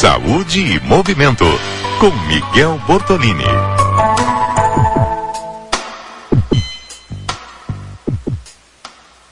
Saúde e Movimento, com Miguel Bortolini.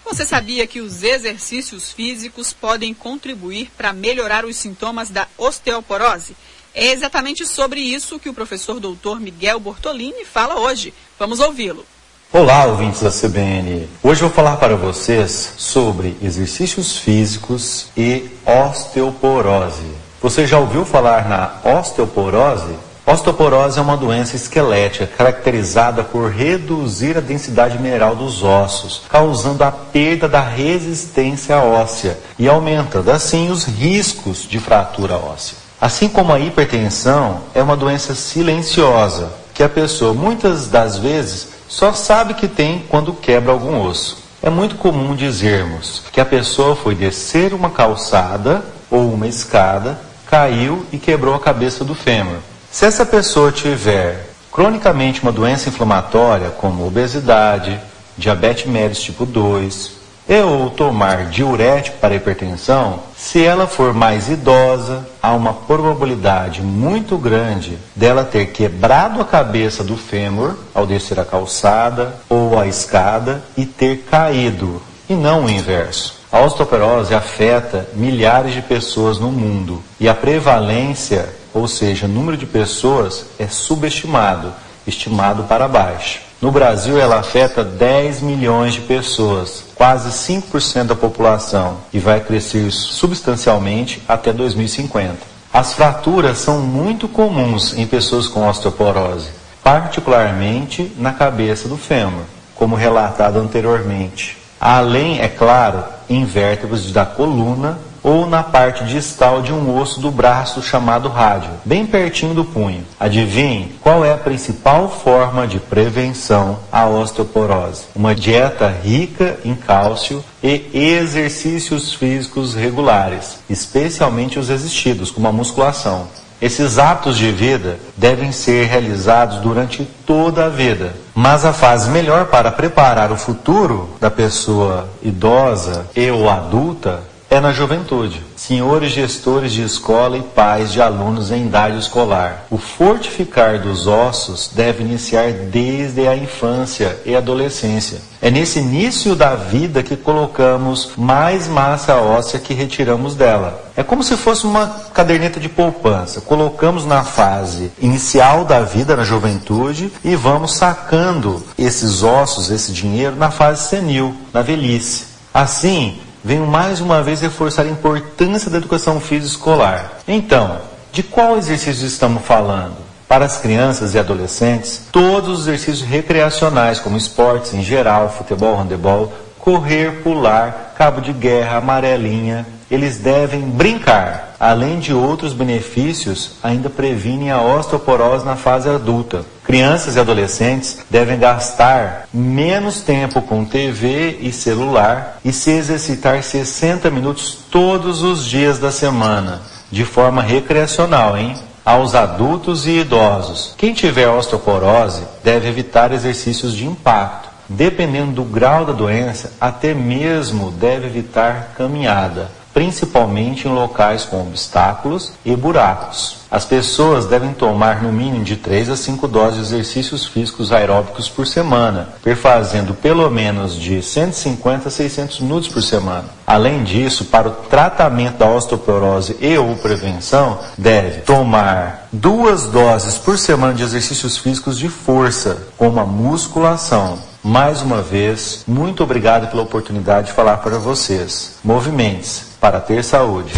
Você sabia que os exercícios físicos podem contribuir para melhorar os sintomas da osteoporose? É exatamente sobre isso que o professor doutor Miguel Bortolini fala hoje. Vamos ouvi-lo. Olá, ouvintes da CBN. Hoje vou falar para vocês sobre exercícios físicos e osteoporose. Você já ouviu falar na osteoporose? Osteoporose é uma doença esquelética caracterizada por reduzir a densidade mineral dos ossos, causando a perda da resistência óssea e aumentando assim os riscos de fratura óssea. Assim como a hipertensão é uma doença silenciosa, que a pessoa muitas das vezes só sabe que tem quando quebra algum osso. É muito comum dizermos que a pessoa foi descer uma calçada ou uma escada, caiu e quebrou a cabeça do fêmur. Se essa pessoa tiver cronicamente uma doença inflamatória, como obesidade, diabetes mellitus tipo 2, e ou tomar diurético para hipertensão, se ela for mais idosa, há uma probabilidade muito grande dela ter quebrado a cabeça do fêmur ao descer a calçada ou a escada e ter caído, e não o inverso. A osteoporose afeta milhares de pessoas no mundo e a prevalência, ou seja, o número de pessoas, é subestimado, estimado para baixo. No Brasil, ela afeta 10 milhões de pessoas, quase 5% da população, e vai crescer substancialmente até 2050. As fraturas são muito comuns em pessoas com osteoporose, particularmente na cabeça do fêmur, como relatado anteriormente. Além, é claro, em vértebras da coluna ou na parte distal de um osso do braço chamado rádio, bem pertinho do punho. Adivinhe qual é a principal forma de prevenção à osteoporose? Uma dieta rica em cálcio e exercícios físicos regulares, especialmente os existidos, como a musculação. Esses hábitos de vida devem ser realizados durante toda a vida. Mas a fase melhor para preparar o futuro da pessoa idosa e ou adulta é na juventude. Senhores gestores de escola e pais de alunos em idade escolar, o fortificar dos ossos deve iniciar desde a infância e adolescência. É nesse início da vida que colocamos mais massa óssea que retiramos dela. É como se fosse uma caderneta de poupança. Colocamos na fase inicial da vida, na juventude, e vamos sacando esses ossos, esse dinheiro, na fase senil, na velhice. Assim, venho mais uma vez reforçar a importância da educação física escolar. Então, de qual exercício estamos falando? Para as crianças e adolescentes, todos os exercícios recreacionais, como esportes em geral, futebol, handebol, correr, pular, cabo de guerra, amarelinha, eles devem brincar. Além de outros benefícios, ainda previnem a osteoporose na fase adulta. Crianças e adolescentes devem gastar menos tempo com TV e celular e se exercitar 60 minutos todos os dias da semana, de forma recreacional, hein? Aos adultos e idosos. Quem tiver osteoporose deve evitar exercícios de impacto. Dependendo do grau da doença, até mesmo deve evitar caminhada principalmente em locais com obstáculos e buracos. As pessoas devem tomar no mínimo de 3 a 5 doses de exercícios físicos aeróbicos por semana, perfazendo pelo menos de 150 a 600 minutos por semana. Além disso, para o tratamento da osteoporose e ou prevenção, deve tomar duas doses por semana de exercícios físicos de força, como a musculação. Mais uma vez, muito obrigado pela oportunidade de falar para vocês. Movimentos para ter saúde.